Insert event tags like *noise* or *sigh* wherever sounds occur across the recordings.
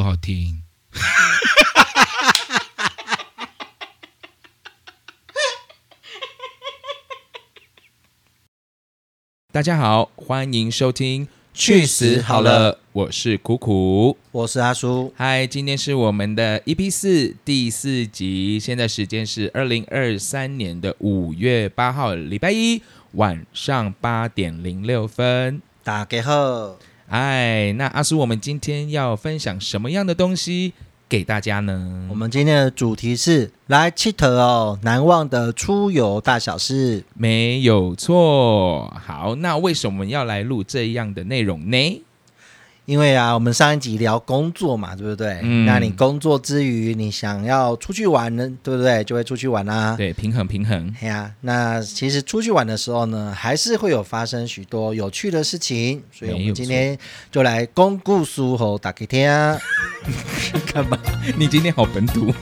多好听。*laughs* 大家好，欢迎收听《去死好了》，我是苦苦。我是阿叔，嗨，今天是我们的 EP 四第四集，现在时间是二零二三年的五月八号，礼拜一晚上八点零六分。大家好，哎，那阿叔，我们今天要分享什么样的东西给大家呢？我们今天的主题是来七特哦，难忘的出游大小事。没有错。好，那为什么要来录这样的内容呢？因为啊，我们上一集聊工作嘛，对不对？嗯那你工作之余，你想要出去玩呢，对不对？就会出去玩啦、对，平衡平衡。哎呀，那其实出去玩的时候呢，还是会有发生许多有趣的事情，所以我们今天就来公故书后打给听。*laughs* 干嘛？你今天好本土。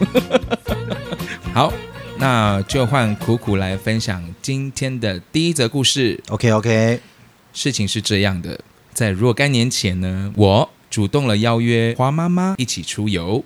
*laughs* 好，那就换苦苦来分享今天的第一则故事。OK OK，事情是这样的，在若干年前呢，我主动了邀约花妈妈一起出游。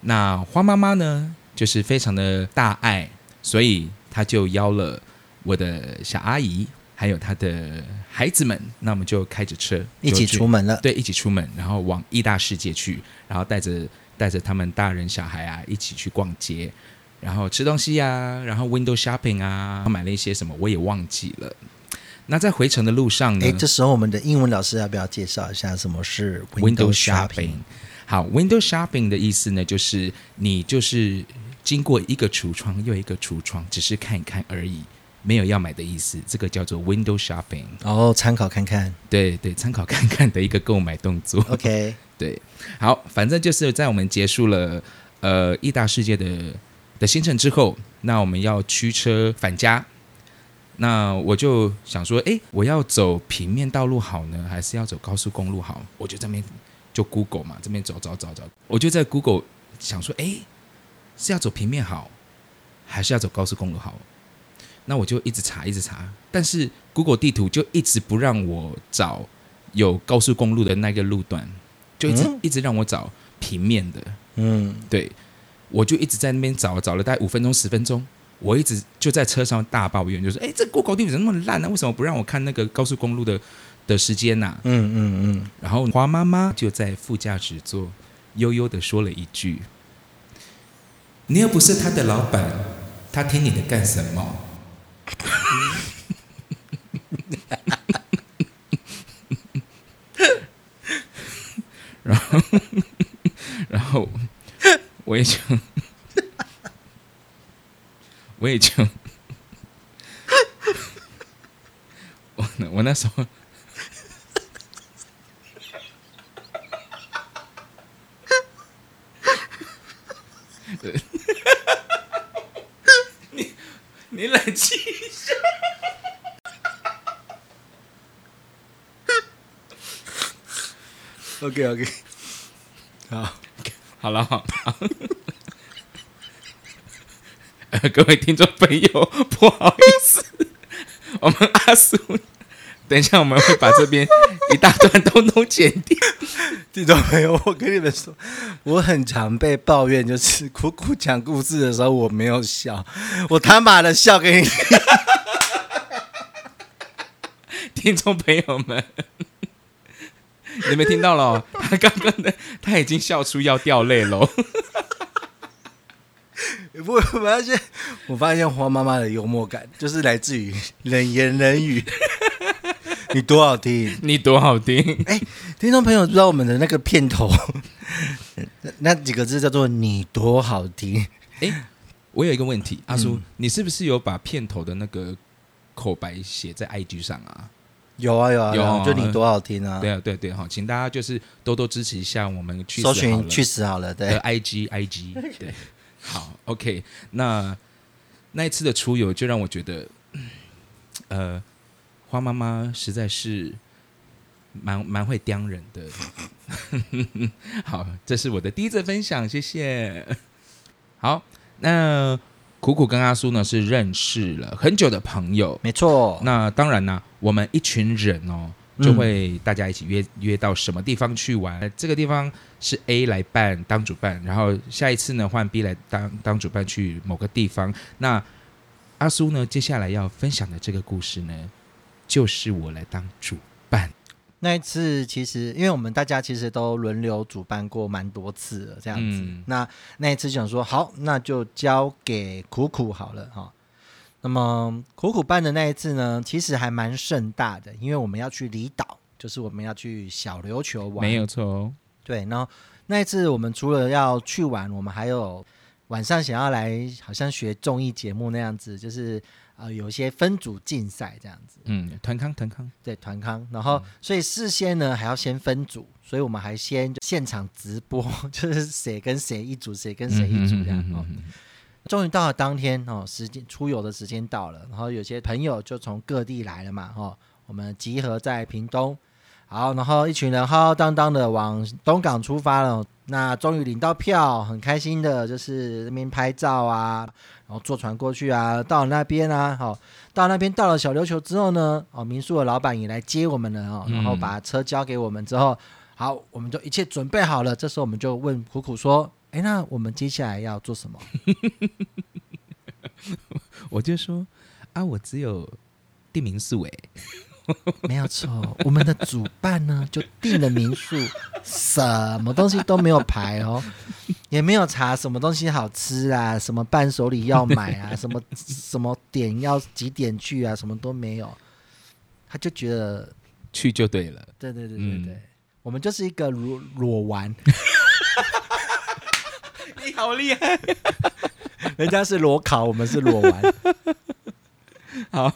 那花妈妈呢，就是非常的大爱，所以她就邀了我的小阿姨，还有她的孩子们，那我们就开着车一起出门了。对，一起出门，然后往意大世界去，然后带着带着他们大人小孩啊一起去逛街，然后吃东西啊，然后 window shopping 啊，买了一些什么我也忘记了。那在回程的路上呢哎，这时候我们的英文老师要不要介绍一下什么是 window shopping？shopping。好，window shopping 的意思呢，就是你就是经过一个橱窗又一个橱窗，只是看一看而已，没有要买的意思。这个叫做 window shopping。哦参考看看。对对，参考看看的一个购买动作。OK，*laughs* 对，好，反正就是在我们结束了呃意大世界的的行程之后，那我们要驱车返家。那我就想说，诶，我要走平面道路好呢，还是要走高速公路好？我就这边就 Google 嘛，这边找找找找，我就在 Google 想说，诶，是要走平面好，还是要走高速公路好？那我就一直查，一直查，但是 Google 地图就一直不让我找有高速公路的那个路段，就一直、嗯一直让我找平面的。嗯，对，我就一直在那边找，找了大概五分钟、十分钟，我一直就在车上大抱怨，就说：“哎，这 Google 地图怎么那么烂呢、为什么不让我看那个高速公路的的时间呐、嗯嗯嗯，然后华妈妈就在副驾驶座悠悠的说了一句：“你又不是他的老板，他听你的干什么？” *laughs* 然后，*laughs* 然后我也就，我也就，*laughs* 我我那时候。你你冷静一下。*laughs* *laughs* OK OK，好，好了，好，各位听众朋友，不好意思，我们阿苏，等一下我们会把这边一大段通通剪掉。*laughs* 听众朋友，我跟你们说，我很常被抱怨，就是苦苦讲故事的时候我没有笑，我他妈的笑给你。*laughs* 听众朋友们，你们听到了哦？他刚刚的他已经笑出要掉泪喽。*laughs* 我发现，我发现花妈妈的幽默感就是来自于冷言冷语。*laughs* 你多好听！你多好听，哎，听众朋友知道我们的那个片头那那几个字叫做“你多好听哎，我有一个问题，阿叔，嗯你是不是有把片头的那个口白写在 IG 上啊？”。有啊有啊，有就你多好听啊！对啊，对对，哈，请大家就是多多支持一下我们去搜寻去死好了，的对，IG IG 对，*laughs* 好，OK，那那一次的出游就让我觉得，呃，花妈妈实在是蛮蛮会刁人的。*laughs* 好，这是我的第一次分享，谢谢。好，那苦苦跟阿苏呢是认识了很久的朋友，没错。那当然呢，我们一群人哦，就会大家一起约约到什么地方去玩。这个地方是 A 来办当主办，然后下一次呢换 B 来当当主办去某个地方。那阿苏呢，接下来要分享的这个故事呢，就是我来当主办。那一次其实，因为我们大家其实都轮流主办过蛮多次了，这样子。嗯那那一次就想说，好，那就交给苦苦好了哈。那么苦苦办的那一次呢，其实还蛮盛大的，因为我们要去离岛，就是我们要去小琉球玩。没有错哦，对，然后那一次我们除了要去玩，我们还有晚上想要来，好像学综艺节目那样子，就是呃有一些分组竞赛这样子。嗯，团康团康，对团康，然后、所以事先呢还要先分组，所以我们还先现场直播，*laughs* 就是谁跟谁一组，谁跟谁一组这样。哦嗯终于到了当天哦，时间出游的时间到了，然后有些朋友就从各地来了嘛，哦，我们集合在屏东，好，然后一群人浩浩荡荡的往东港出发了。那终于领到票，很开心的，就是那边拍照啊，然后坐船过去啊，到那边啊，好、到那边到了小琉球之后呢，哦，民宿的老板也来接我们了哦，然后把车交给我们之后，好，我们就一切准备好了。这时候我们就问苦苦说：“哎，那我们接下来要做什么？” *laughs* 我就说啊，我只有订民宿哎，*laughs* 没有错，我们的主办呢就订了民宿，什么东西都没有排哦，也没有查什么东西好吃啊，什么伴手礼要买啊，*laughs* 什么什么点要几点去啊，什么都没有。他就觉得，去就对了。对对对对嗯对，我们就是一个裸裸玩，你好厉害！*laughs* 人家是裸考，我们是裸玩。好，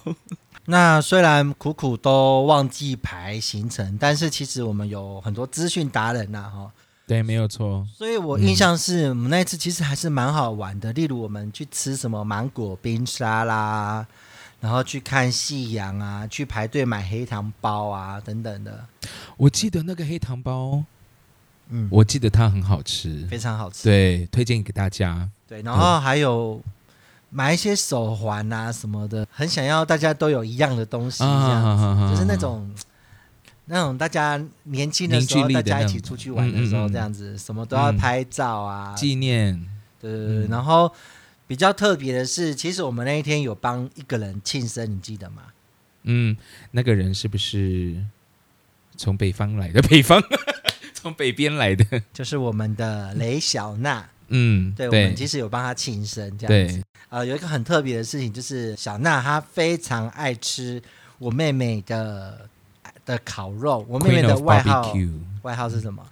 那虽然苦苦都忘记排行程，但是其实我们有很多资讯达人呐、哈。对，没有错。所以我印象是我们那一次其实还是蛮好玩的，例如我们去吃什么芒果冰沙啦，然后去看夕阳啊，去排队买黑糖包啊等等的，我记得那个黑糖包，嗯，我记得它很好吃，非常好吃。对，推荐给大家。对，然后还有买一些手环啊什么的，很想要大家都有一样的东西，这样子，啊就是那种。那种大家年轻的时候，大家一起出去玩的时候，这样子什么都要拍照啊，纪念，对对对，嗯然后比较特别的是，其实我们那一天有帮一个人庆生，你记得吗？嗯，那个人是不是从北方来的？北方，*laughs* 从北边来的。就是我们的雷小娜，嗯，对我们其实有帮她庆生这样子对。呃，有一个很特别的事情，就是小娜她非常爱吃我妹妹的的烤肉，我妹妹的外号外号是什么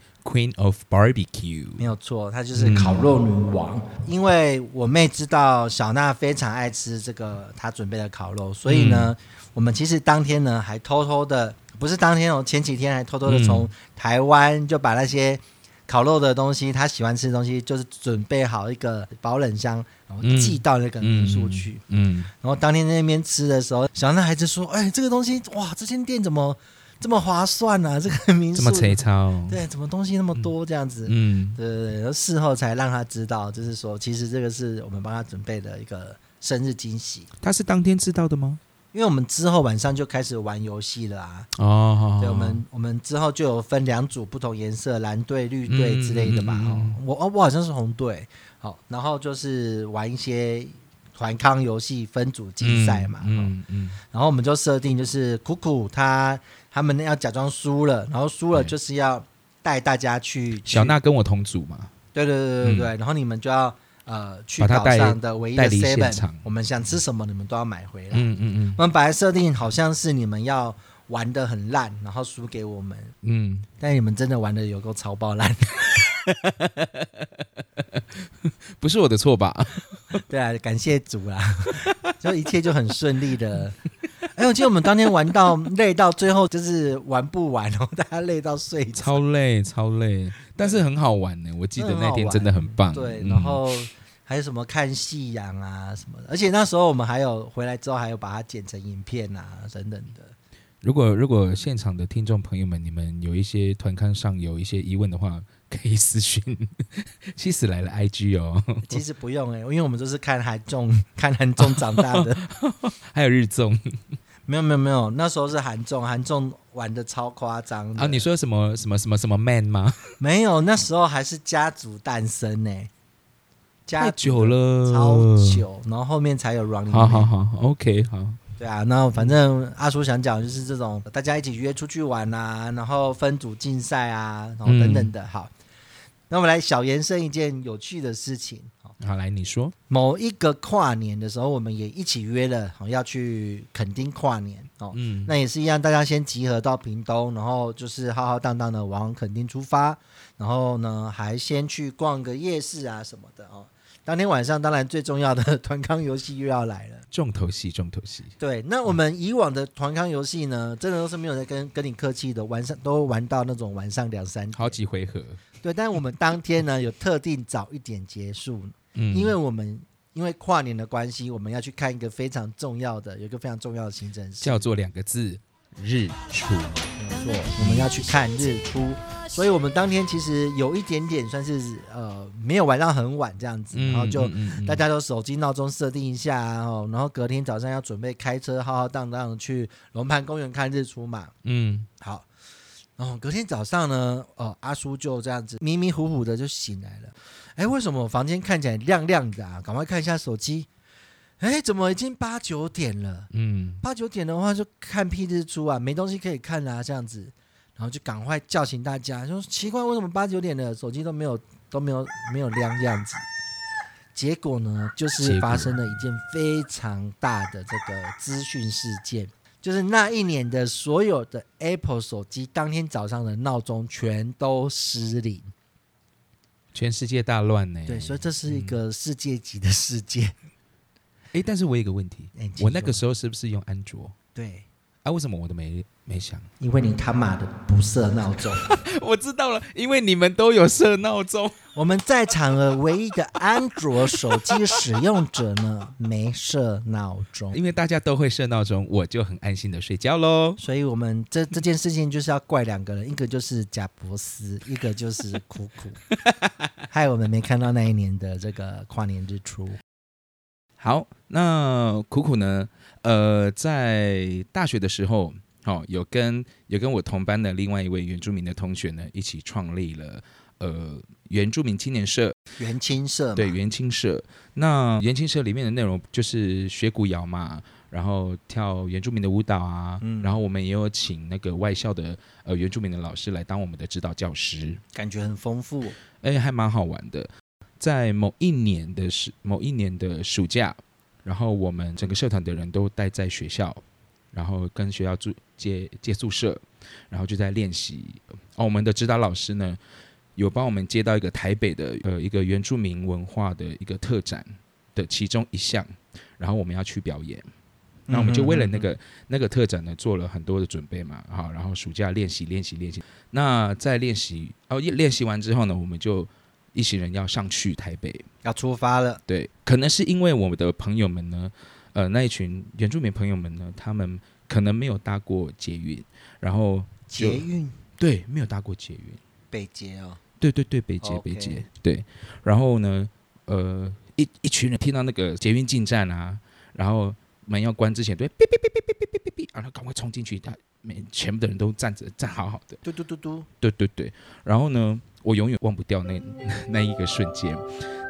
？of Barbecue。没有错，她就是烤肉女王。因为我妹知道小娜非常爱吃这个她准备的烤肉，所以呢，我们其实当天呢还偷偷的，不是当天哦，前几天还偷偷的从台湾就把那些烤肉的东西，他喜欢吃的东西，就是准备好一个保冷箱，然后寄到那个民宿去。嗯，然后当天在那边吃的时候，小男孩子说：“哎，这个东西哇，这间店怎么这么划算啊？这个民宿这么粗糙。对，怎么东西那么多这样子？”嗯，对对对，然后事后才让他知道，就是说，其实这个是我们帮他准备的一个生日惊喜，他是当天知道的吗？因为我们之后晚上就开始玩游戏了啊。哦，对，我们我们之后就有分两组不同颜色，蓝队、绿队之类的吧。嗯嗯嗯哦，我哦我好像是红队，好，然后就是玩一些团康游戏分组竞赛嘛。哦嗯嗯然后我们就设定就是苦苦他他们要假装输了，然后输了就是要带大家去小娜跟我同组嘛，对对对对对，然后你们就要呃去岛上的唯一的 seven，我们想吃什么你们都要买回来。嗯嗯嗯我们本来设定好像是你们要玩的很烂，然后输给我们，嗯但你们真的玩的有够超爆烂。嗯，*laughs* 不是我的错吧？*laughs* 对啊，感谢主啦，*laughs* 就一切就很顺利的。哎，我记得我们当天玩到累到最后，就是玩不完哦，大家累到睡着。超累超累，但是很好玩呢。我记得那天真的很棒。对，嗯然后还有什么看夕阳啊什么的，而且那时候我们还有回来之后还有把它剪成影片啊等等的。如果如果现场的听众朋友们，你们有一些团刊上有一些疑问的话，可以私讯气死来了 IG 哦，其实不用哎、因为我们都是看韩综看韩综长大的。*laughs* 还有日综，没有没有没有，那时候是韩仲，韩仲玩的超夸张的啊，你说什么什么什么什么 man 吗？没有？那时候还是家族诞生呢，家久了，超。久，然后后面才有 Running 好好好，OK，好。对啊，那反正阿叔想讲就是这种大家一起约出去玩啊，然后分组竞赛啊，然后等等的。好，那我们来小延伸一件有趣的事情。好，来你说。某一个跨年的时候，我们也一起约了，好要去垦丁跨年哦。嗯，那也是一样，大家先集合到屏东，然后就是浩浩荡荡的往垦丁出发，然后呢还先去逛个夜市啊什么的哦。当天晚上，当然最重要的团康游戏又要来了。重头戏，重头戏。对，那我们以往的团康游戏呢，真的都是没有在跟跟你客气的，晚上都玩到那种晚上两三点好几回合。对，但是我们当天呢有特定早一点结束，嗯，因为我们因为跨年的关系，我们要去看一个非常重要的，有一个非常重要的行程叫做两个字：日出。没错，我们要去看日出，所以我们当天其实有一点点算是呃没有玩到很晚这样子，然后就大家都手机闹钟设定一下啊，哦然后隔天早上要准备开车浩浩荡荡地去龙盘公园看日出嘛。嗯，好，然后隔天早上呢，哦，阿叔就这样子迷迷糊糊的就醒来了。哎，为什么我房间看起来亮亮的啊？赶快看一下手机。哎，怎么已经八九点了？嗯八九点的话就看屁日出啊，没东西可以看啦、这样子，然后就赶快叫醒大家，说奇怪，为什么八九点了手机都没有都没有没有亮这样子？结果呢，就是发生了一件非常大的这个资讯事件，就是那一年的所有的 Apple 手机当天早上的闹钟全都失灵。全世界大乱呢。对，所以这是一个世界级的事件。哎，但是我有一个问题，我那个时候是不是用安卓？对，啊，为什么我都没没想？*laughs* 因为你他妈的不设闹钟。*laughs* 我知道了，因为你们都有设闹钟。*laughs* 我们在场的唯一的安卓手机使用者呢，没设闹钟，因为大家都会设闹钟，我就很安心的睡觉喽。所以我们这这件事情就是要怪两个人，一个就是贾博斯，一个就是苦苦，害我们没看到那一年的这个跨年日出。好，那苦苦呢？呃，在大学的时候，哦，有跟有跟我同班的另外一位原住民的同学呢，一起创立了呃原住民青年社，原青社对，原青社。那原青社里面的内容就是学古谣嘛，然后跳原住民的舞蹈啊，嗯然后我们也有请那个外校的呃原住民的老师来当我们的指导教师，感觉很丰富。哎，还蛮好玩的。在某一年的暑某一年的暑假，然后我们整个社团的人都待在学校，然后跟学校住借借宿舍，然后就在练习。哦，我们的指导老师呢，有帮我们接到一个台北的呃一个原住民文化的一个特展的其中一项，然后我们要去表演。那我们就为了那个、那个特展呢，做了很多的准备嘛，好，然后暑假练习练习练习。那在练习哦，练习完之后呢，我们就一行人要上去台北。要出发了，对，可能是因为我们的朋友们呢，呃，那一群原住民朋友们呢，他们可能没有搭过捷运，然后捷运？对没有搭过捷运，北捷哦，对对对，北捷北捷对，然后呢，呃，一一群人听到那个捷运进站啊，然后门要关之前，对，哔哔哔哔哔哔哔哔，然后赶快冲进去，他每全部的人都站着站好好的，嘟嘟嘟嘟，对对对，然后呢，我永远忘不掉那 *laughs* 那一个瞬间，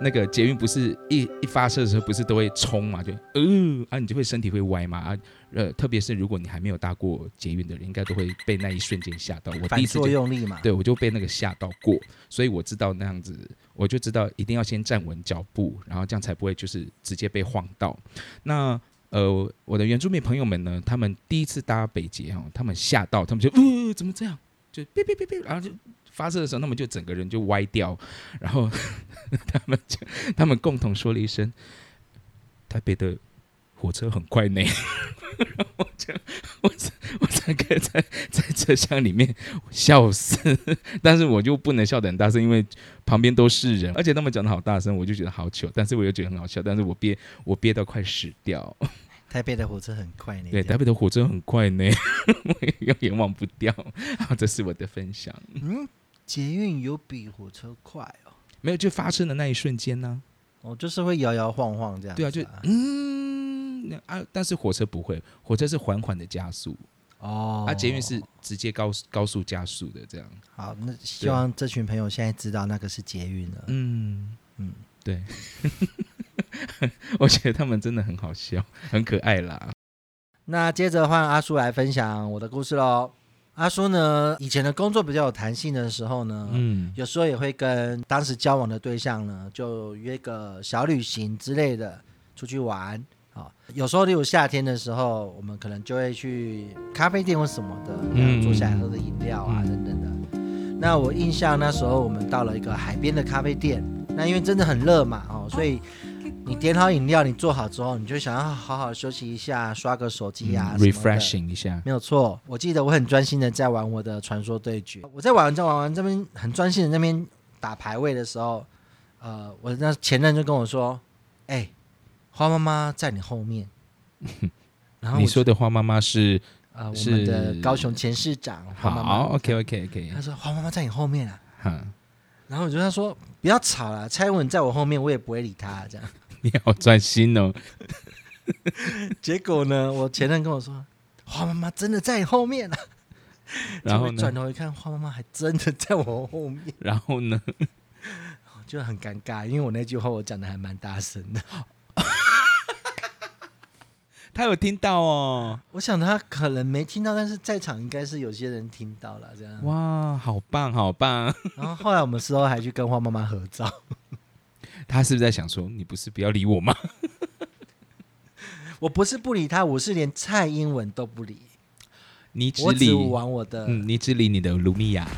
那个捷运不是一一发射的时候，不是都会冲嘛，就呃啊，你就会身体会歪嘛啊，呃，特别是如果你还没有搭过捷运的人，应该都会被那一瞬间吓到。我第一次就用力嘛。对我就被那个吓到过，所以我知道那样子，我就知道一定要先站稳脚步，然后这样才不会就是直接被晃到。那呃，我的原住民朋友们呢，他们第一次搭北捷哦，他们吓到，他们就呃怎么这样，就别别别别，然后就发射的时候，他们就整个人就歪掉，然后 *laughs* 他们就他们共同说了一声：“台北的火车很快呢。*laughs* ”然后我就我整我整个在在车厢里面笑死，*laughs* 但是我就不能笑得很大声，因为旁边都是人，而且他们讲的好大声，我就觉得好糗，但是我又觉得很好笑，但是我憋我憋到快死掉。台北的火车很快呢。对，台北的火车很快呢，我也永远忘不掉。好，这是我的分享。嗯，捷运有比火车快哦。没有，就发生的那一瞬间呢、哦，就是会摇摇晃晃这样子、对啊，就嗯那啊，但是火车不会，火车是缓缓的加速。哦，啊，捷运是直接高高速加速的这样。好，那希望这群朋友现在知道那个是捷运了。嗯嗯，对，*laughs* 我觉得他们真的很好笑，很可爱啦。那接着换阿叔来分享我的故事喽。阿叔呢，以前的工作比较有弹性的时候呢，嗯有时候也会跟当时交往的对象呢，就约个小旅行之类的出去玩。啊，有时候例如夏天的时候，我们可能就会去咖啡店或什么的，然后坐下来喝个饮料啊，嗯等等的。那我印象那时候我们到了一个海边的咖啡店，那因为真的很热嘛，哦，所以你点好饮料，你做好之后，你就想要好好休息一下，刷个手机啊、，refreshing 一下。没有错，我记得我很专心的在玩我的传说对决。我在玩在玩玩这边很专心的那边打排位的时候，呃，我那前任就跟我说：“哎、花妈妈在你后面。*laughs* ”然后你说的花妈妈是呃，我是们的高雄前市长花妈妈好，OK OK OK，他说花妈妈在你后面啊。哈，然后我就跟他说：“不要吵了，蔡英文在我后面，我也不会理他。”这样。你好专心哦。*laughs* 结果呢，我前任跟我说：“花妈妈真的在你后面啊。*laughs* ”然后转？头一看，花妈妈还真的在我后面。然后呢？就很尴尬，因为我那句话我讲的还蛮大声的。*laughs* 他有听到哦。我想他可能没听到，但是在场应该是有些人听到了这样。哇，好棒，好棒！然后后来我们事后还去跟花妈妈合照。他是不是在想说，你不是不要理我吗？*laughs* 我不是不理他，我是连蔡英文都不理，你只理，玩我的。嗯，你只理你的卢米亚。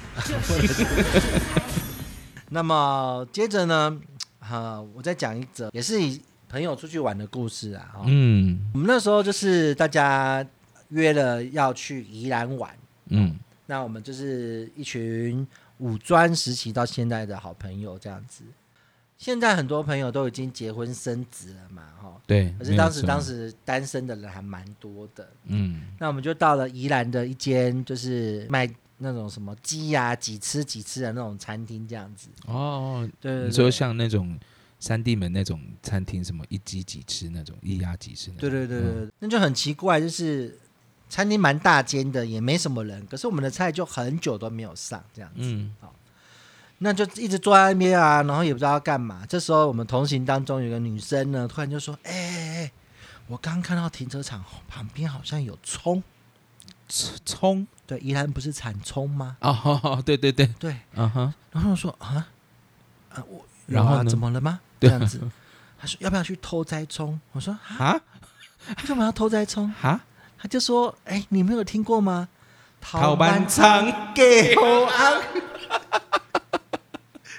*laughs* 那么接着呢，啊，我再讲一则，也是以朋友出去玩的故事啊。哦嗯我们那时候就是大家约了要去宜兰玩，嗯那我们就是一群五专时期到现在的好朋友这样子。现在很多朋友都已经结婚生子了嘛，哈。对。可是当时当，时单身的人还蛮多的。嗯那我们就到了宜兰的一间就是卖那种什么鸡呀、几吃几吃的那种餐厅这样子。哦，对对对，你说像那种三地门那种餐厅，什么一鸡几吃那种，一鸭几吃那种。对对对对，嗯那就很奇怪，就是餐厅蛮大间的，也没什么人，可是我们的菜就很久都没有上这样子。嗯那就一直坐在那边啊，然后也不知道要干嘛。这时候我们同行当中有个女生呢，突然就说：“哎哎哎，我刚刚看到停车场旁边好像有葱，葱对，宜兰不是产葱吗？哦，对对对，对。嗯哼，”然后我说：“啊啊，我然后怎么了吗？这样子。”他说：“要不要去偷摘葱？”我说：“ *laughs* 啊，哈为什么要偷摘葱啊，？”他就说：“哎，你没有听过吗？逃班仓给后安。”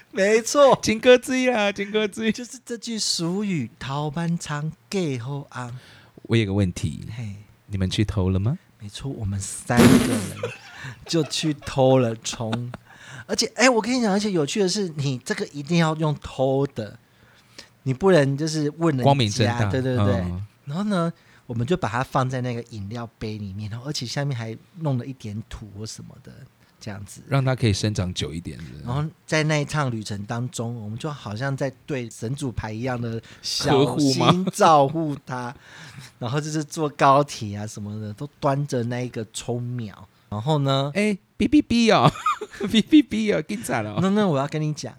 *laughs* 没错，金鸽之一啊，金鸽之一。就是这句俗语“逃班仓给后安我有个问题”。，嘿，你们去偷了吗？没错，我们三个人就去偷了葱，而且，哎，我跟你讲，而且有趣的是，你这个一定要用偷的，你不能就是问人家，光明正大，对对对。嗯然后呢，我们就把它放在那个饮料杯里面，然后而且下面还弄了一点土或什么的，这样子。让它可以生长久一点的。然后在那一趟旅程当中，我们就好像在对神主牌一样的小心照顾它，*laughs* 然后就是坐高铁啊什么的，都端着那一个葱苗。然后呢，哎，哔哔哔哦，*laughs* 哔哔哔哦，更惨了。那那我要跟你讲，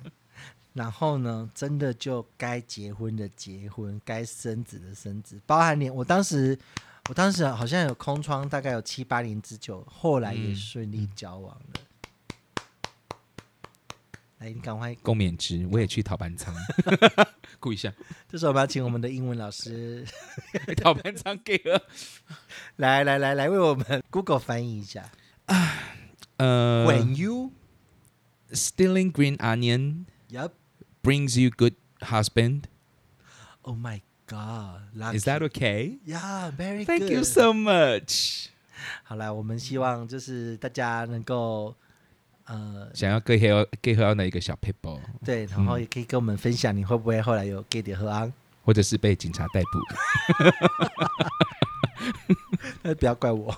然后呢，真的就该结婚的结婚，该生子的生子，包含连我当时，我当时好像有空窗，大概有七八年之久，后来也嗯顺利交往了。来，你赶快共勉之，我也去陶班仓，*laughs* 顾一下。这时候我们要请我们的英文老师陶班仓给了。*laughs* 来来来来为我们 *laughs* Google 翻译一下。呃 When you，stealing green onion Yep. brings you good husband. Oh my God. Is that okay? Yeah, very Thank good. you so much. 好啦，我们希望就是大家能够呃想要 get 到 get 到那一个小 people，对，然后嗯也可以跟我们分享你会不会后来有 get 点喝安，或者是被警察逮捕。*laughs* 那不要怪我。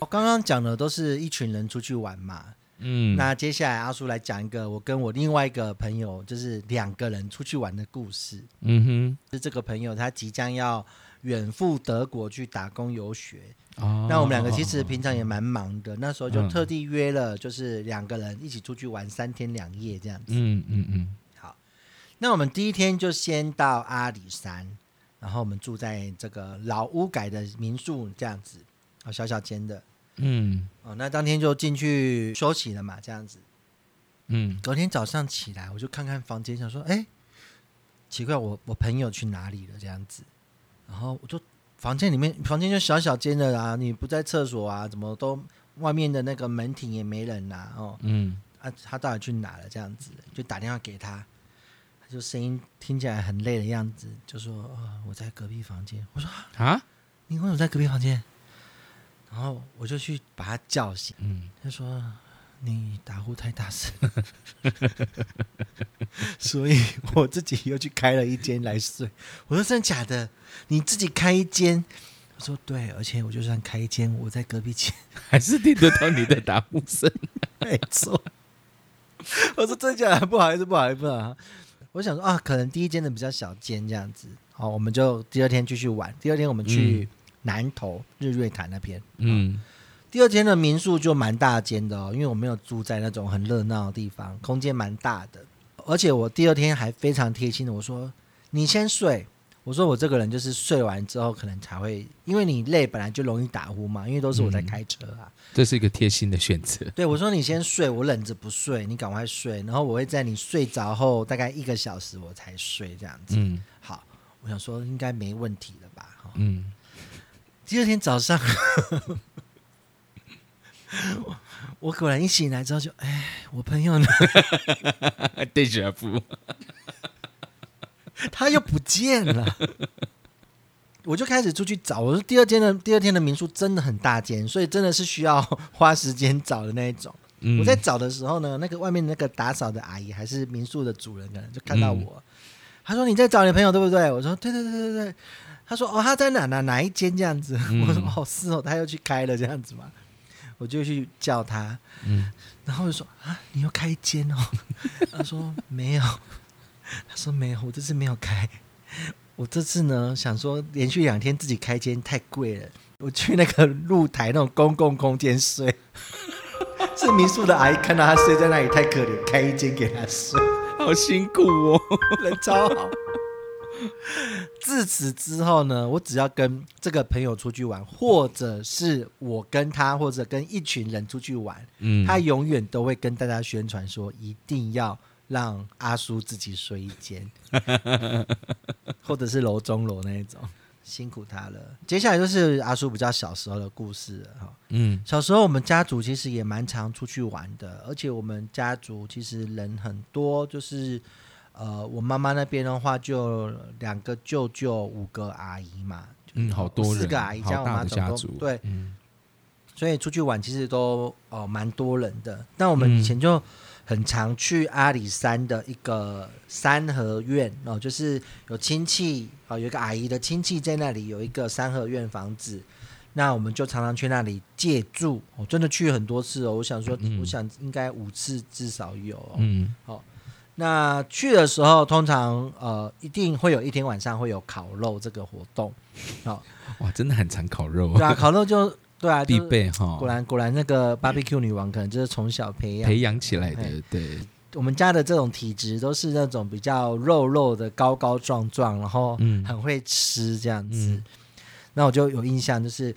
我刚刚讲的都是一群人出去玩嘛，嗯，那接下来阿叔来讲一个我跟我另外一个朋友就是两个人出去玩的故事。嗯哼是这个朋友他即将要远赴德国去打工游学。哦那我们两个其实平常也蛮忙的，那时候就嗯特地约了，就是两个人一起出去玩三天两夜这样子。嗯嗯嗯好，那我们第一天就先到阿里山，然后我们住在这个老屋改的民宿这样子，哦，小小间的。嗯哦，那当天就进去休息了嘛，这样子。嗯隔天早上起来，我就看看房间，想说，哎，奇怪，我我朋友去哪里了？这样子，然后我就房间里面，房间就小小间的啊，你不在厕所啊，怎么都外面的那个门庭也没人呐、哦，嗯啊，他到底去哪了？这样子，就打电话给他，他就声音听起来很累的样子，就说，哦，我在隔壁房间。我说，啊啊你为什么在隔壁房间？然后我就去把他叫醒。嗯他说：“你打呼太大声，*laughs* 所以我自己又去开了一间来睡。”我说：“真的假的？你自己开一间？”我说：“对，而且我就算开一间，我在隔壁间，*laughs* 还是听得到你的打呼声。*laughs* 没错。”我说：“真的假的？不好意思，不好意思，不好意思。”我想说啊，可能第一间的比较小间这样子。好，我们就第二天继续玩。第二天我们去南投日月潭那边。嗯第二间的民宿就蛮大间的哦，因为我没有住在那种很热闹的地方，空间蛮大的。而且我第二天还非常贴心的，我说你先睡。我说我这个人就是睡完之后可能才会，因为你累本来就容易打呼嘛，因为都是我在开车啊。这是一个贴心的选择。对我说你先睡，我忍着不睡，你赶快睡，然后我会在你睡着后大概一个小时我才睡这样子。嗯好，我想说应该没问题了吧？哈嗯第二天早上，我我果然一醒来之后就，哎，我朋友呢？对。他又不见了。我就开始出去找。我说第二天的第二天的民宿真的很大间，所以真的是需要花时间找的那一种。嗯我在找的时候呢，那个外面那个打扫的阿姨还是民宿的主人，可能就看到我，他说你在找你朋友对不对？我说对对对对对。他说哦他在哪哪哪一间这样子？嗯 *laughs* 我说哦是哦，他又去开了这样子嘛。我就去叫他，嗯然后就说啊你又开一间哦？*laughs* 他说没有，他说没有，我这次没有开。我这次呢，想说连续两天自己开间太贵了，我去那个露台那种公共空间睡。*laughs* 是民宿的阿姨看到他睡在那里太可怜，开一间给他睡，好辛苦哦。人超好。*laughs* 自此之后呢，我只要跟这个朋友出去玩，或者是我跟他，或者跟一群人出去玩，嗯他永远都会跟大家宣传说，一定要让阿叔自己睡一间，*laughs* 或者是楼中楼那一种，辛苦他了。接下来就是阿叔比较小时候的故事了哈。嗯小时候我们家族其实也蛮常出去玩的，而且我们家族其实人很多，就是呃，我妈妈那边的话就两个舅舅，五个阿姨嘛，嗯，好多人，四个阿姨加我妈总共的家族。对，嗯所以出去玩其实都哦蛮多人的。但我们以前就很常去阿里山的一个三合院哦，就是有亲戚哦，有一个阿姨的亲戚在那里有一个三合院房子。那我们就常常去那里借住，我、真的去很多次哦。我想说，嗯我想应该五次至少有、哦。嗯那去的时候，通常呃一定会有一天晚上会有烤肉这个活动，哦，哇，真的很常烤肉对啊，烤肉就对啊，必备哈，果然果然那个 barbecue 女王可能就是从小培养。培养起来的哎，对，我们家的这种体质都是那种比较肉肉的、高高壮壮，然后嗯很会吃这样子。嗯那我就有印象，就是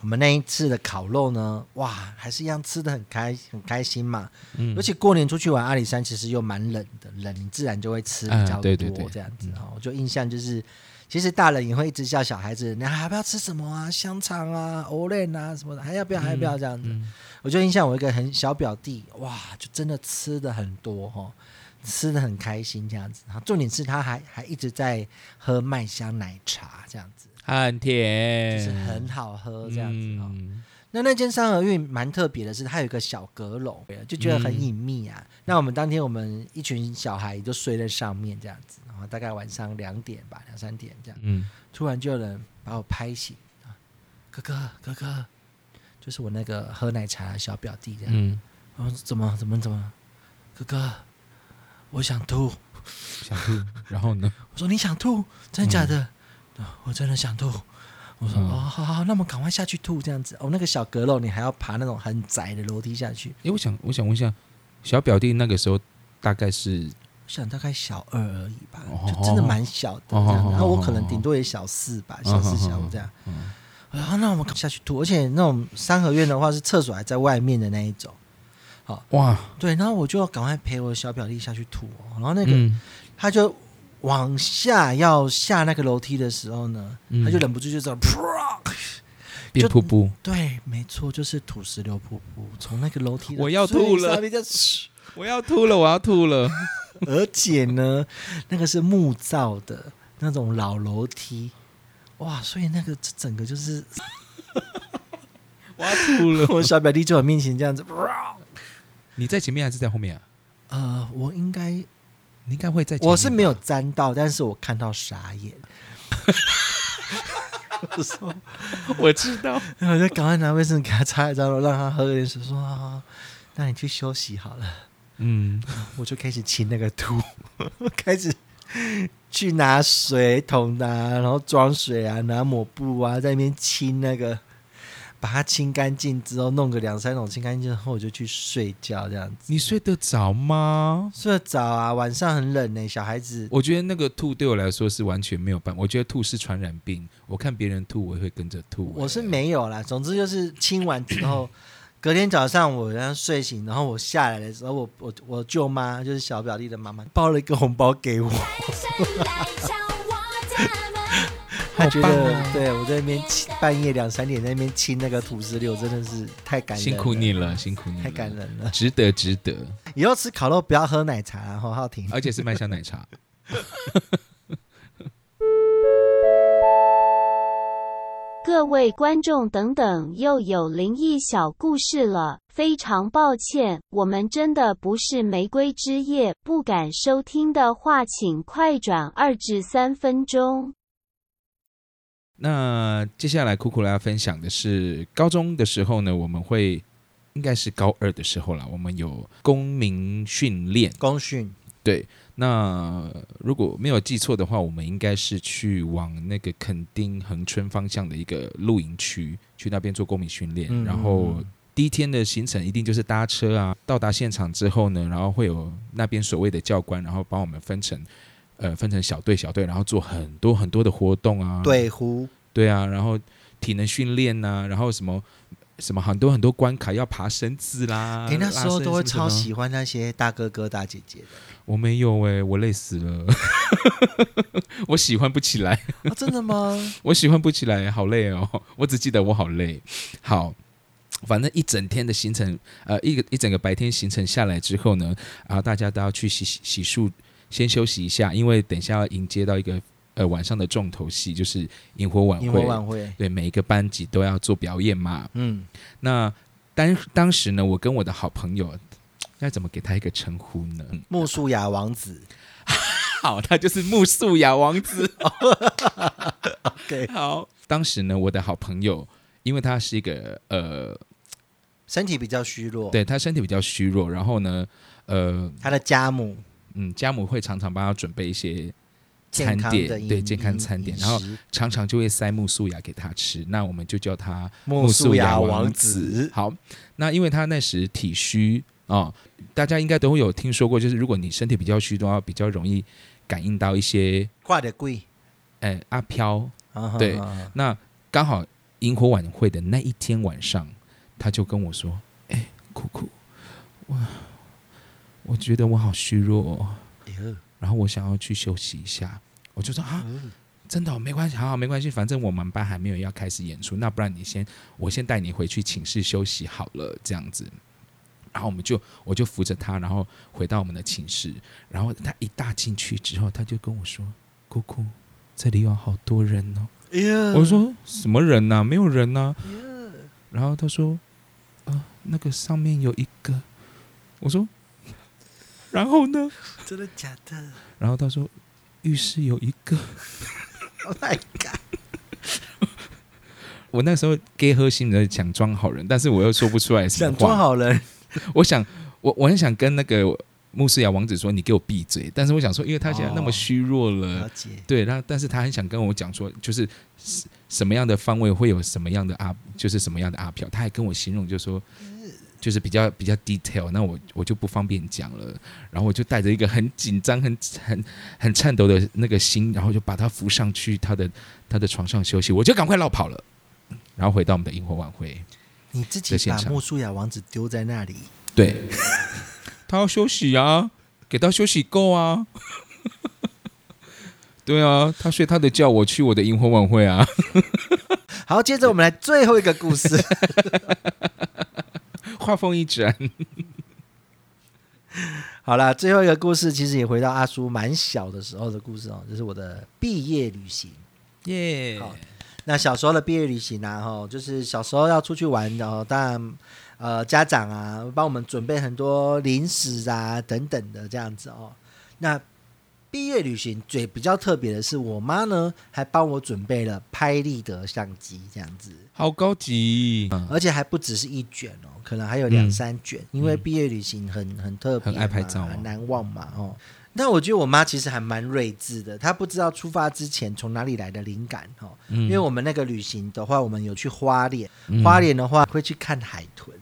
我们那一次的烤肉呢，哇，还是一样吃的很开很开心嘛。嗯尤其过年出去玩阿里山，其实又蛮冷的，冷你自然就会吃比较多这样子哈、我就印象就是，其实大人也会一直叫小孩子，你还要不要吃什么啊？香肠啊、欧蕾啊什么的，还要不要？还要不要这样子？嗯我就印象我一个很小表弟，哇，就真的吃的很多哈、吃的很开心这样子。然后重点是他还还一直在喝麦香奶茶这样子，很甜，就是很好喝这样子哦。嗯那那间三合院蛮特别的是，它有一个小阁楼，就觉得很隐秘啊。那我们当天我们一群小孩就睡在上面这样子，然后大概晚上两点吧，两三点这样，嗯突然就有人把我拍醒啊，哥哥哥哥，就是我那个喝奶茶的小表弟这样。嗯，我说怎么怎么怎么，哥哥，我想吐。想吐，然后呢？*laughs* 我说你想吐，真的假的？我真的想吐。我说、嗯哦，好好，那我们赶快下去吐这样子。哦，那个小阁楼你还要爬那种很窄的楼梯下去。诶，我想我想问一下，小表弟那个时候大概是我想大概小二而已吧，哦就真的蛮小的这哦样。哦然后我可能顶多也小四吧，嗯小四小五这样。然后，那我们下去吐，而且那种三合院的话是厕所还在外面的那一种。好哇，对，然后我就要赶快陪我小表弟下去吐哦。然后那个、嗯他就往下要下那个楼梯的时候呢，嗯他就忍不住就这样，啪变就瀑布，对，没错，就是土石流瀑布从那个楼梯我要吐了我要吐了，我要吐了。*laughs* 而且呢，那个是木造的那种老楼梯，哇，所以那个这整个就是 *laughs* 我要吐了。*laughs* 我小表弟就我面前这样子，你在前面还是在后面啊？呃，我应该你应该会在。我是没有沾到，但是我看到傻眼。我说，我知道。然后我就赶快拿卫生纸给他擦一擦，让他喝点水，说：“啊，那你去休息好了。嗯，”我就开始清那个土，*laughs* 开始去拿水桶啊，然后装水啊，拿抹布啊，在那边清那个，把它清干净之后，弄个两三种清干净之后，我就去睡觉，这样子。你睡得着吗？睡得着啊，晚上很冷呢、小孩子。我觉得那个吐对我来说是完全没有办法。我觉得吐是传染病，我看别人吐，我也会跟着吐。我是没有啦，总之就是清完之后，*clears throat* 隔天早上我然后睡醒，然后我下来的时候，我我我舅妈就是小表弟的妈妈包了一个红包给我，她觉得、对我在那边清半夜两三点在那边亲那个土石榴，真的是太感人，辛苦你，了，辛苦你了，太感人了。值得，值得，以后吃烤肉不要喝奶茶啊，侯浩婷。而且是麦香奶茶。*laughs* 各位观众等等，又有灵异小故事了。非常抱歉，我们真的不是玫瑰之夜，不敢收听的话，请快转二至三分钟。那接下来酷酷来要分享的是，高中的时候呢，我们会应该是高二的时候啦，我们有公民训练。公训对，那如果没有记错的话，我们应该是去往那个垦丁恒春方向的一个露营区，去那边做公民训练。嗯然后第一天的行程一定就是搭车啊，到达现场之后呢，然后会有那边所谓的教官，然后帮我们分成呃分成小队小队，然后做很多很多的活动啊。对呼对啊，然后体能训练呐、然后什么。什么很多很多关卡要爬绳子啦，哎、那时候都会超喜。欢那些大哥哥大姐姐的，我没有哎、我累死了，*laughs* 我喜欢不起来，啊、真的吗？*laughs* 我喜欢不起来，好累哦。我只记得我好累。好，反正一整天的行程，呃，一个一整个白天行程下来之后呢，然后大家都要去洗洗洗漱，先休息一下，因为等一下要迎接到一个呃晚上的重头戏，就是萤火晚萤会。火晚会，对，每一个班级都要做表演嘛。嗯，那当当时呢，我跟我的好朋友，该怎么给他一个称呼呢？木素雅王子，*laughs* 好，他就是木素雅王子。OK，*laughs* 好，当时呢，我的好朋友，因为他是一个呃，身体比较虚弱，，对他身体比较虚弱，然后呢，呃，他的家母嗯，家母会常常帮他准备一些餐点，对健康餐点，然后常常就会塞木素雅给他吃，那我们就叫他木素雅王王子，好，那因为他那时体虚啊、大家应该都会有听说过，就是如果你身体比较虚的话，比较容易感应到一些挂的贵，哎阿飘。啊对那刚好萤火晚会的那一天晚上，他就跟我说：“哎、酷酷，我我觉得我好虚弱、哦，然后我想要去休息一下。”我就说：“啊，真的、哦、没关系，好好没关系，反正我们班还没有要开始演出，那不然你先，我先带你回去寝室休息好了，这样子。”然后我们就我就扶着他，然后回到我们的寝室。然后他一大进去之后，他就跟我说：“姑姑，这里有好多人哦。”我说什么人呐、没有人呐、然后他说，呃，那个上面有一个。我说，然后呢？真的假的然后他说，浴室有一个。*laughs* Oh my god！*laughs* 我那时候 gay 喝心的想装好人，但是我又说不出来什么话。想装好人，*laughs* 我想，我我很想跟那个穆斯雅王子说：“你给我闭嘴！”但是我想说，因为他现在那么虚弱了。对，他但是他很想跟我讲说，就是什什么样的方位会有什么样的阿，就是什么样的阿飘，他还跟我形容，就说就是比较比较 detail，那我我就不方便讲了。然后我就带着一个很紧张、很很很颤抖的那个心，然后就把他扶上去他的他的床上休息，我就赶快绕跑了，然后回到我们的萤火晚会。你自己把的现场木苏亚王子丢在那里，对，*laughs* 他要休息啊，给他休息够啊。*laughs* 对啊，他睡他的觉，我去我的萤火晚会啊。*laughs* 好，接着我们来最后一个故事。话锋一转，*laughs* 好了，最后一个故事其实也回到阿叔蛮小的时候的故事哦，就是我的毕业旅行。耶好那小时候的毕业旅行啊，哈，就是小时候要出去玩的哦，当然，呃，家长啊帮我们准备很多零食啊等等的这样子哦。那毕业旅行最比较特别的是，我妈呢还帮我准备了拍立得相机这样子，好高级，嗯而且还不只是一卷哦，可能还有两三卷，因为毕业旅行很很特别，很爱拍照哦很难忘嘛哦。但我觉得我妈其实还蛮睿智的，她不知道出发之前从哪里来的灵感哦。嗯因为我们那个旅行的话，我们有去花莲，嗯花莲的话会去看海豚，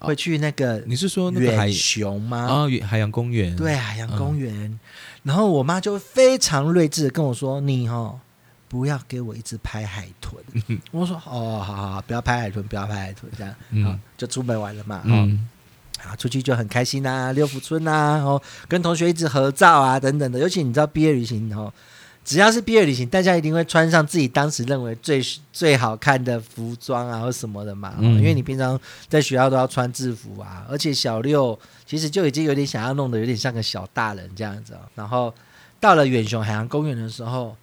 会去那个你是说那个海远雄吗？啊远海洋公园？对，海洋公园。然后我妈就非常睿智的跟我说：“你哦，不要给我一直拍海豚。” *laughs* 我说：“哦，好好好，不要拍海豚，不要拍海豚。”这样，嗯好就出门玩了嘛。哦，嗯，啊，出去就很开心啊，六福村啊，然后跟同学一直合照啊，等等的。尤其你知道毕业旅行哦，只要是毕业旅行，大家一定会穿上自己当时认为最最好看的服装啊，或什么的嘛。因为你平常在学校都要穿制服啊，而且小六其实就已经有点想要弄得有点像个小大人这样子哦。然后到了远雄海洋公园的时候，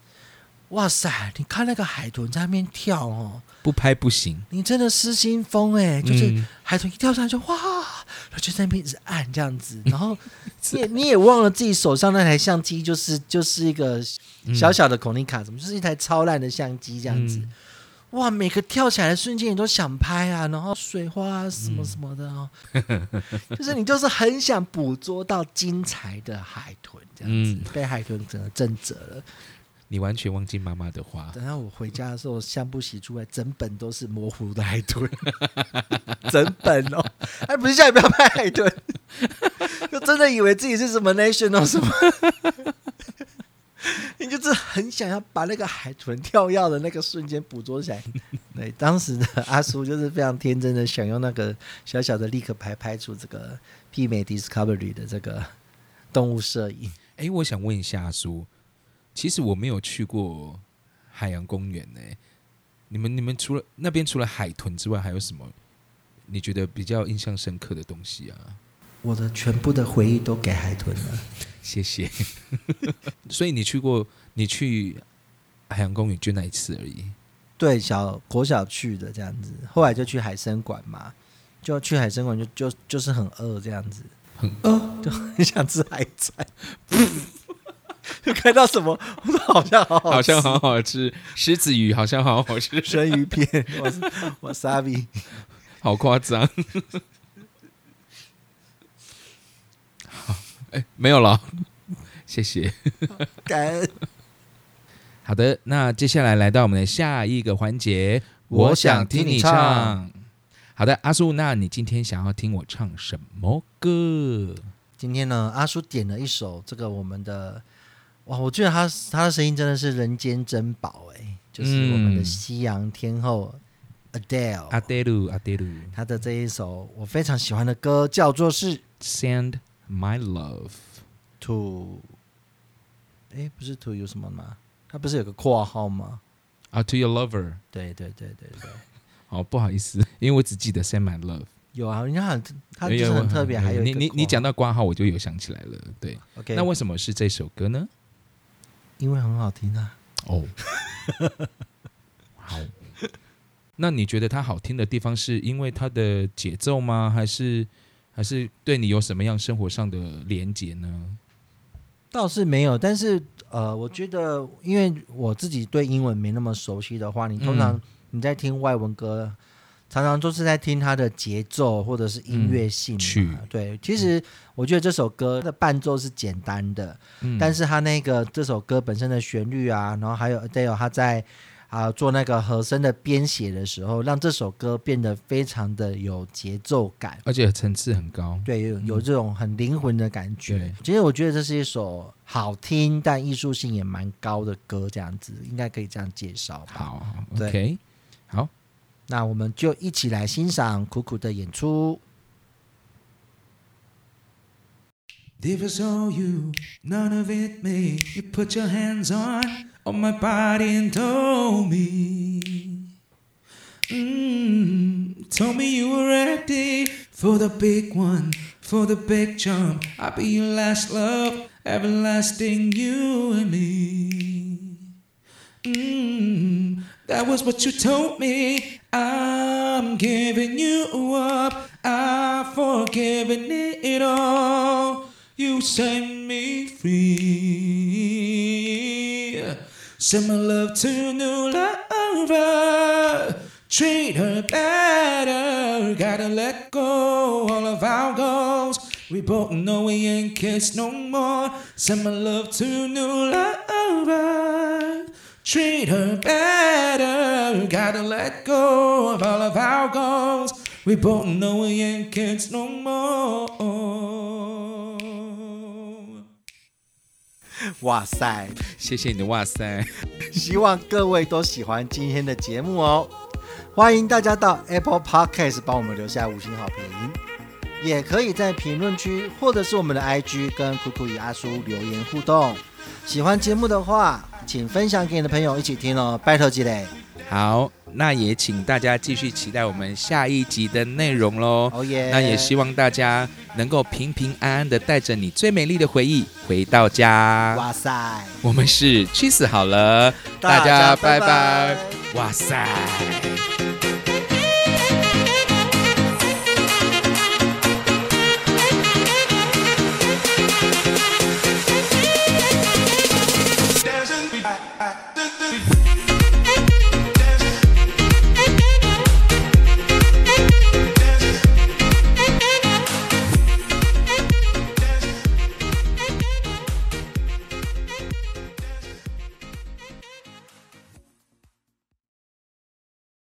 哇塞，你看那个海豚在那边跳哦，不拍不行，你真的失心疯哎、就是。嗯海豚一跳上来就哇，就在那边一直按这样子，*laughs* 然后你也你也忘了自己手上那台相机就是就是一个小小的孔尼卡，怎么就是一台超烂的相机这样子。嗯哇，每个跳起来的瞬间你都想拍啊，然后水花啊什么什么的哦，就是你就是很想捕捉到精彩的海豚这样子，嗯被海豚整个震折了。你完全忘记妈妈的话，等到我回家的时候，相簿洗出来，整本都是模糊的海豚，*laughs* 整本哦，哎不是叫你不要拍海豚，*laughs* 就真的以为自己是什么 national 什么，*laughs* 你就是很想要把那个海豚跳跃的那个瞬间捕捉起来。对，当时的阿叔就是非常天真的想用那个小小的立刻拍拍出这个媲美 Discovery 的这个动物摄影。哎，我想问一下阿叔，其实我没有去过海洋公园呢。你们你们除了那边除了海豚之外，还有什么你觉得比较印象深刻的东西啊？我的全部的回忆都给海豚了。谢谢。*laughs* 所以你去过，你去海洋公园就那一次而已。对，小国小去的这样子，后来就去海参馆嘛，就去海参馆就就就是很饿这样子，很饿，就很想吃海产，*laughs* *laughs* 就看到什么，*laughs* 我说好像好好像好好吃，狮子鱼好像好好吃，生鱼片，*laughs* 我是我沙比，好夸张。好，哎，没有了，谢谢。感恩。好的，那接下来来到我们的下一个环节，我想听你唱。好的，阿叔，那你今天想要听我唱什么歌？今天呢，阿叔点了一首这个我们的，哇，我觉得他他的声音真的是人间珍宝哎，就是我们的嗯西洋天后 Adele，、阿德鲁，阿德鲁他的这一首我非常喜欢的歌叫做是，Send My Love。To，哎，不是 To 有什么吗？它不是有个括号吗？啊，To Your Lover。对对对对对，好，*laughs* 不好意思，因为我只记得 Send My Love。有啊，人家很他就是很特别，还有你你你讲到挂号，我就有想起来了。对，OK，那为什么是这首歌呢？因为很好听啊。哦，*laughs* 好。那你觉得它好听的地方是因为它的节奏吗？还是还是对你有什么样生活上的连结呢？倒是没有，但是呃，我觉得，因为我自己对英文没那么熟悉的话，你通常嗯你在听外文歌，常常都是在听他的节奏或者是音乐性对，其实我觉得这首歌的伴奏是简单的，嗯但是他那个这首歌本身的旋律啊，然后还有 Adele 他在啊做那个和声的编写的时候，让这首歌变得非常的有节奏感。而且层次很高。对，有有这种很灵魂的感觉对。其实我觉得这是一首好听但艺术性也蛮高的歌，这样子应该可以这样介绍吧。好，OK，好，那我们就一起来欣赏苦苦的演出。 It was all you, none of it me. You put your hands on on my body and told me, mm, told me you were ready for the big one, for the big jump. I'll be your last love, everlasting you and me. Mm, that was what you told me. I'm giving you up. I've forgiven it all. You set me free. Send my love to new lover. Treat her better. Gotta let go all of our goals. We both know we ain't kissed no more. Send my love to new lover. Treat her better. Gotta let go of all of our goals. We both know we ain't kids no more. 哇塞！谢谢你的哇塞！希望各位都喜欢今天的节目哦。欢迎大家到 Apple Podcast 帮我们留下五星好评，也可以在评论区或者是我们的 IG 跟酷酷与阿叔留言互动。喜欢节目的话，请分享给你的朋友一起听哦，拜托积累。好，那也请大家继续期待我们下一集的内容喽。哦耶！那也希望大家能够平平安安的带着你最美丽的回忆回到家。哇塞，我们是去死好了，大家拜拜。哇塞！